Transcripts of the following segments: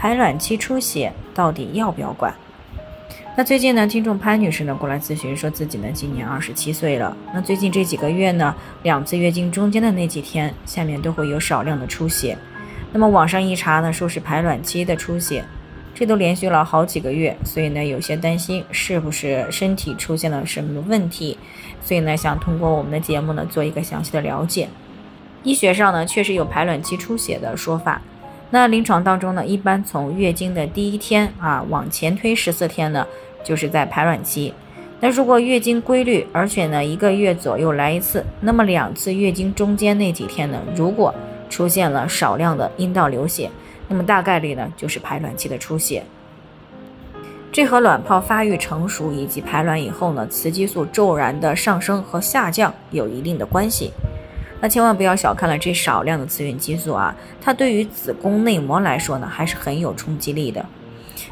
排卵期出血到底要不要管？那最近呢，听众潘女士呢过来咨询，说自己呢今年二十七岁了。那最近这几个月呢，两次月经中间的那几天，下面都会有少量的出血。那么网上一查呢，说是排卵期的出血，这都连续了好几个月，所以呢有些担心是不是身体出现了什么问题，所以呢想通过我们的节目呢做一个详细的了解。医学上呢，确实有排卵期出血的说法。那临床当中呢，一般从月经的第一天啊往前推十四天呢，就是在排卵期。那如果月经规律，而且呢一个月左右来一次，那么两次月经中间那几天呢，如果出现了少量的阴道流血，那么大概率呢就是排卵期的出血。这和卵泡发育成熟以及排卵以后呢，雌激素骤然的上升和下降有一定的关系。那千万不要小看了这少量的雌孕激素啊，它对于子宫内膜来说呢，还是很有冲击力的。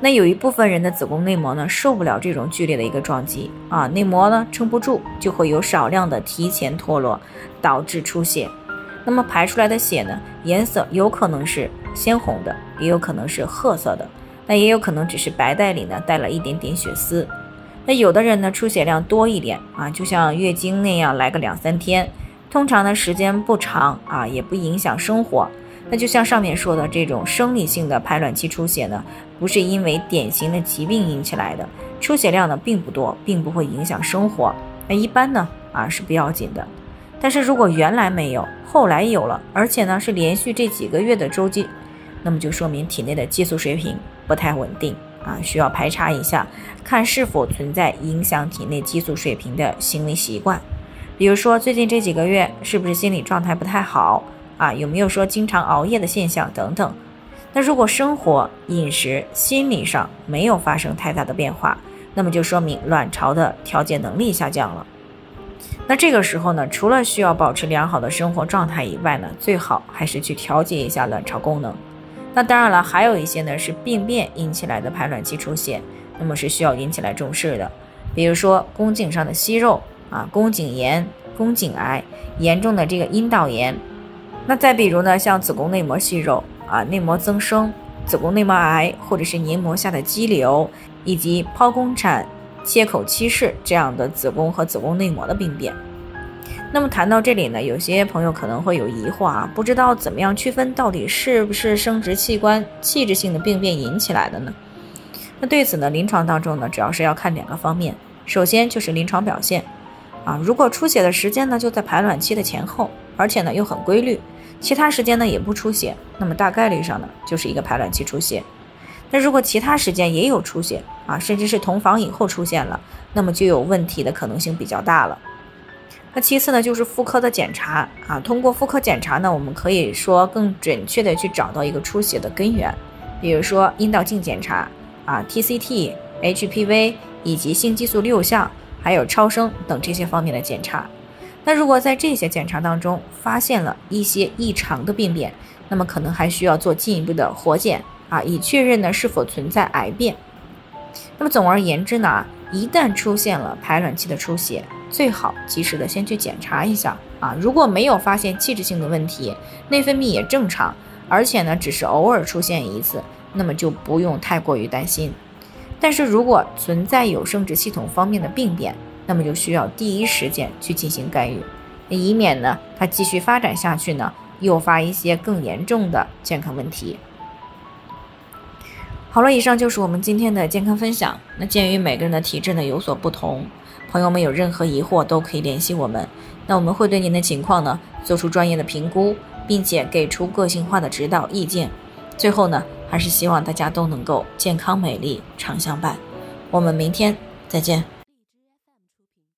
那有一部分人的子宫内膜呢，受不了这种剧烈的一个撞击啊，内膜呢撑不住，就会有少量的提前脱落，导致出血。那么排出来的血呢，颜色有可能是鲜红的，也有可能是褐色的，那也有可能只是白带里呢带了一点点血丝。那有的人呢，出血量多一点啊，就像月经那样来个两三天。通常呢时间不长啊，也不影响生活。那就像上面说的这种生理性的排卵期出血呢，不是因为典型的疾病引起来的，出血量呢并不多，并不会影响生活。那一般呢啊是不要紧的。但是如果原来没有，后来有了，而且呢是连续这几个月的周期，那么就说明体内的激素水平不太稳定啊，需要排查一下，看是否存在影响体内激素水平的行为习惯。比如说，最近这几个月是不是心理状态不太好啊？有没有说经常熬夜的现象等等？那如果生活、饮食、心理上没有发生太大的变化，那么就说明卵巢的调节能力下降了。那这个时候呢，除了需要保持良好的生活状态以外呢，最好还是去调节一下卵巢功能。那当然了，还有一些呢是病变引起来的排卵期出血，那么是需要引起来重视的。比如说宫颈上的息肉。啊，宫颈炎、宫颈癌、严重的这个阴道炎，那再比如呢，像子宫内膜息肉啊、内膜增生、子宫内膜癌，或者是黏膜下的肌瘤，以及剖宫产、切口期室这样的子宫和子宫内膜的病变。那么谈到这里呢，有些朋友可能会有疑惑啊，不知道怎么样区分到底是不是生殖器官器质性的病变引起来的呢？那对此呢，临床当中呢，主要是要看两个方面，首先就是临床表现。啊，如果出血的时间呢就在排卵期的前后，而且呢又很规律，其他时间呢也不出血，那么大概率上呢就是一个排卵期出血。那如果其他时间也有出血啊，甚至是同房以后出现了，那么就有问题的可能性比较大了。那其次呢就是妇科的检查啊，通过妇科检查呢，我们可以说更准确的去找到一个出血的根源，比如说阴道镜检查啊、TCT、HPV 以及性激素六项。还有超声等这些方面的检查，那如果在这些检查当中发现了一些异常的病变，那么可能还需要做进一步的活检啊，以确认呢是否存在癌变。那么总而言之呢，一旦出现了排卵期的出血，最好及时的先去检查一下啊。如果没有发现器质性的问题，内分泌也正常，而且呢只是偶尔出现一次，那么就不用太过于担心。但是如果存在有生殖系统方面的病变，那么就需要第一时间去进行干预，以免呢它继续发展下去呢，诱发一些更严重的健康问题。好了，以上就是我们今天的健康分享。那鉴于每个人的体质呢有所不同，朋友们有任何疑惑都可以联系我们，那我们会对您的情况呢做出专业的评估，并且给出个性化的指导意见。最后呢。还是希望大家都能够健康美丽常相伴。我们明天再见。